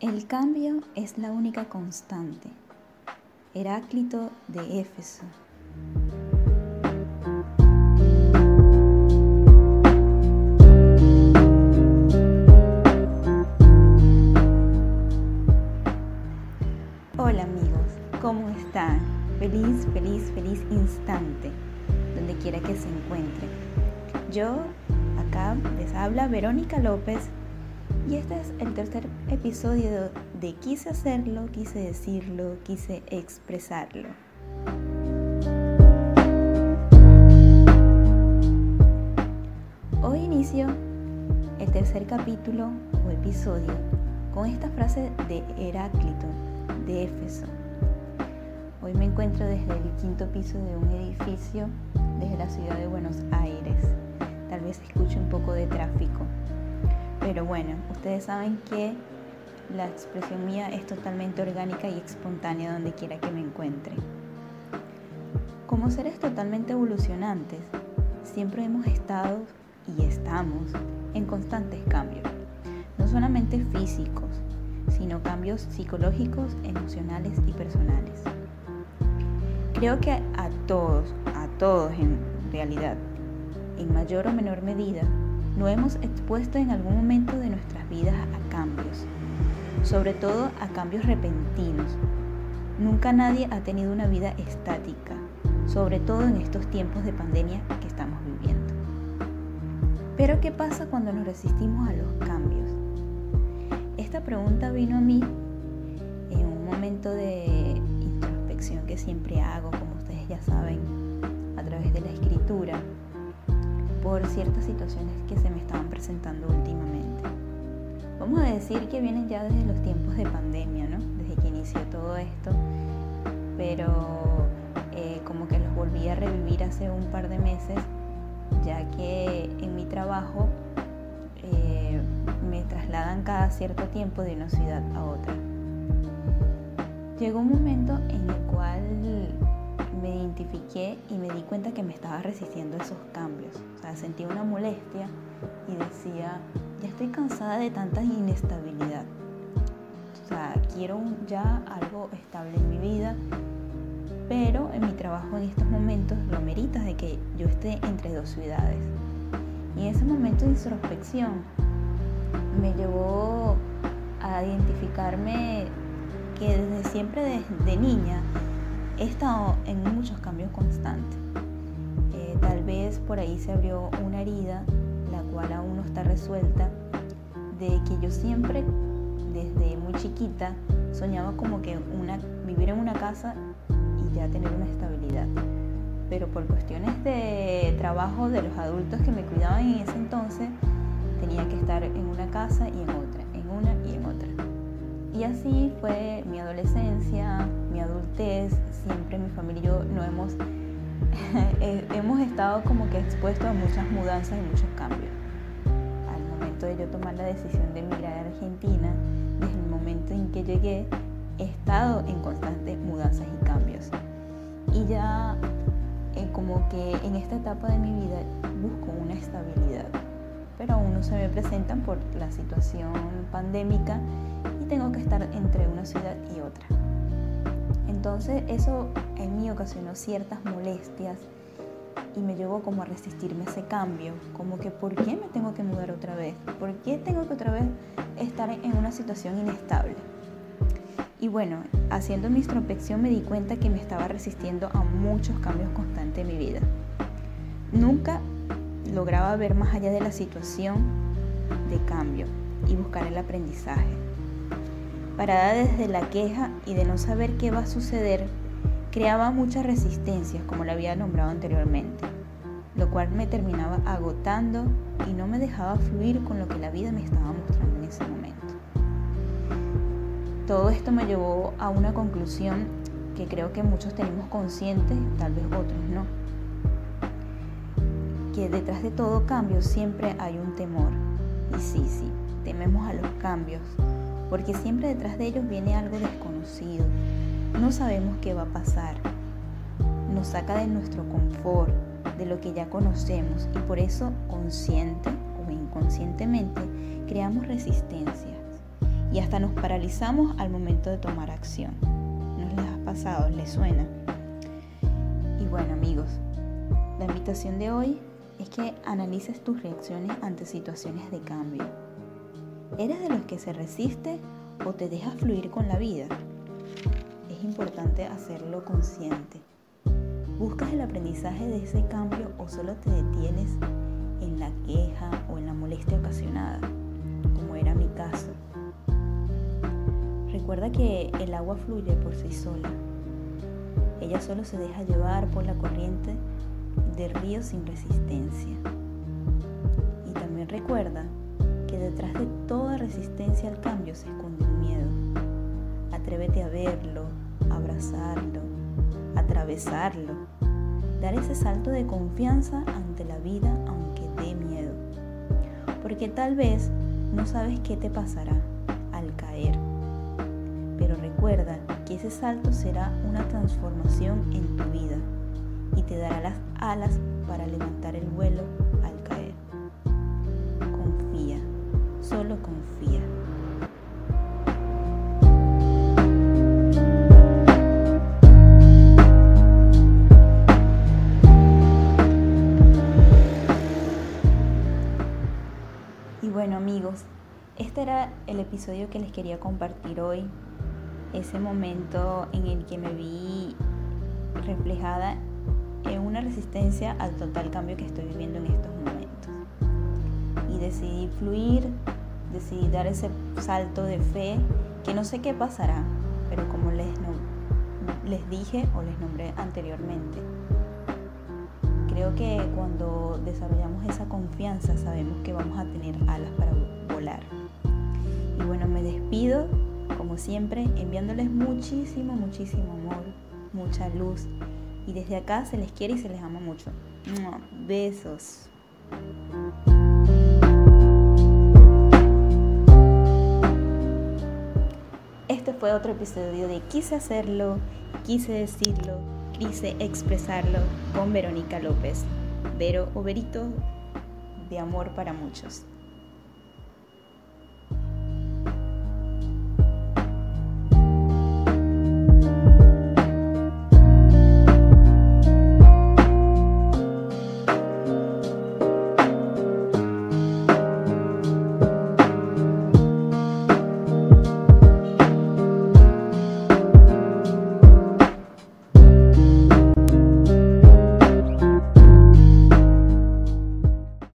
El cambio es la única constante. Heráclito de Éfeso. Hola amigos, ¿cómo están? Feliz, feliz, feliz instante, donde quiera que se encuentren. Yo, acá les habla Verónica López y este es el tercer episodio de Quise hacerlo, quise decirlo, quise expresarlo. Hoy inicio el tercer capítulo o episodio con esta frase de Heráclito de Éfeso. Hoy me encuentro desde el quinto piso de un edificio desde la ciudad de Buenos Aires. Tal vez escuche un poco de tráfico. Pero bueno, ustedes saben que la expresión mía es totalmente orgánica y espontánea donde quiera que me encuentre. Como seres totalmente evolucionantes, siempre hemos estado y estamos en constantes cambios, no solamente físicos, sino cambios psicológicos, emocionales y personales. Creo que a todos, a todos en realidad, en mayor o menor medida, nos hemos expuesto en algún momento de nuestras vidas a cambios, sobre todo a cambios repentinos. Nunca nadie ha tenido una vida estática, sobre todo en estos tiempos de pandemia que estamos viviendo. Pero ¿qué pasa cuando nos resistimos a los cambios? Esta pregunta vino a mí en un momento de introspección que siempre hago, como ustedes ya saben, a través de la escritura por ciertas situaciones que se me estaban presentando últimamente. Vamos a decir que vienen ya desde los tiempos de pandemia, ¿no? Desde que inició todo esto, pero eh, como que los volví a revivir hace un par de meses, ya que en mi trabajo eh, me trasladan cada cierto tiempo de una ciudad a otra. Llegó un momento en el cual me identifiqué y me di cuenta que me estaba resistiendo esos cambios. O sea, sentí una molestia y decía, ya estoy cansada de tanta inestabilidad. O sea, quiero ya algo estable en mi vida, pero en mi trabajo en estos momentos lo merita de que yo esté entre dos ciudades. Y ese momento de introspección me llevó a identificarme que desde siempre, desde niña, he estado en muchos cambios constantes. Eh, tal vez por ahí se abrió una herida, la cual aún no está resuelta, de que yo siempre, desde muy chiquita, soñaba como que vivir en una casa y ya tener una estabilidad. Pero por cuestiones de trabajo de los adultos que me cuidaban en ese entonces, tenía que estar en una casa y en otra, en una y en otra. Y así fue mi adolescencia, mi adultez, siempre mi familia y yo no hemos, eh, hemos estado como que expuestos a muchas mudanzas y muchos cambios. Al momento de yo tomar la decisión de emigrar a Argentina, desde el momento en que llegué, he estado en constantes mudanzas y cambios. Y ya eh, como que en esta etapa de mi vida busco una estabilidad, pero aún no se me presentan por la situación pandémica y tengo que estar entre una ciudad y otra. Entonces eso en mí ocasionó ciertas molestias y me llevó como a resistirme a ese cambio, como que ¿por qué me tengo que mudar otra vez? ¿Por qué tengo que otra vez estar en una situación inestable? Y bueno, haciendo mi introspección me di cuenta que me estaba resistiendo a muchos cambios constantes en mi vida. Nunca lograba ver más allá de la situación de cambio y buscar el aprendizaje parada desde la queja y de no saber qué va a suceder, creaba muchas resistencias, como la había nombrado anteriormente, lo cual me terminaba agotando y no me dejaba fluir con lo que la vida me estaba mostrando en ese momento. Todo esto me llevó a una conclusión que creo que muchos tenemos conscientes, tal vez otros no, que detrás de todo cambio siempre hay un temor. Y sí, sí, tememos a los cambios, porque siempre detrás de ellos viene algo desconocido. No sabemos qué va a pasar. Nos saca de nuestro confort, de lo que ya conocemos y por eso consciente o inconscientemente creamos resistencias y hasta nos paralizamos al momento de tomar acción. ¿No les ha pasado? ¿Les suena? Y bueno amigos, la invitación de hoy es que analices tus reacciones ante situaciones de cambio. ¿Eres de los que se resiste o te dejas fluir con la vida? Es importante hacerlo consciente. ¿Buscas el aprendizaje de ese cambio o solo te detienes en la queja o en la molestia ocasionada, como era mi caso? Recuerda que el agua fluye por sí sola. Ella solo se deja llevar por la corriente del río sin resistencia. Y también recuerda que detrás de toda resistencia al cambio se esconde un miedo. Atrévete a verlo, abrazarlo, atravesarlo, dar ese salto de confianza ante la vida aunque dé miedo. Porque tal vez no sabes qué te pasará al caer. Pero recuerda que ese salto será una transformación en tu vida y te dará las alas para levantar el vuelo al caer. Confía, solo confía. Y bueno amigos, este era el episodio que les quería compartir hoy. Ese momento en el que me vi reflejada en una resistencia al total cambio que estoy viviendo en estos momentos. Y decidí fluir, decidí dar ese salto de fe, que no sé qué pasará, pero como les, les dije o les nombré anteriormente, creo que cuando desarrollamos esa confianza sabemos que vamos a tener alas para volar. Y bueno, me despido, como siempre, enviándoles muchísimo, muchísimo amor, mucha luz. Y desde acá se les quiere y se les ama mucho. Besos. Este fue otro episodio de Quise hacerlo, quise decirlo, quise expresarlo con Verónica López. Vero o Verito de amor para muchos.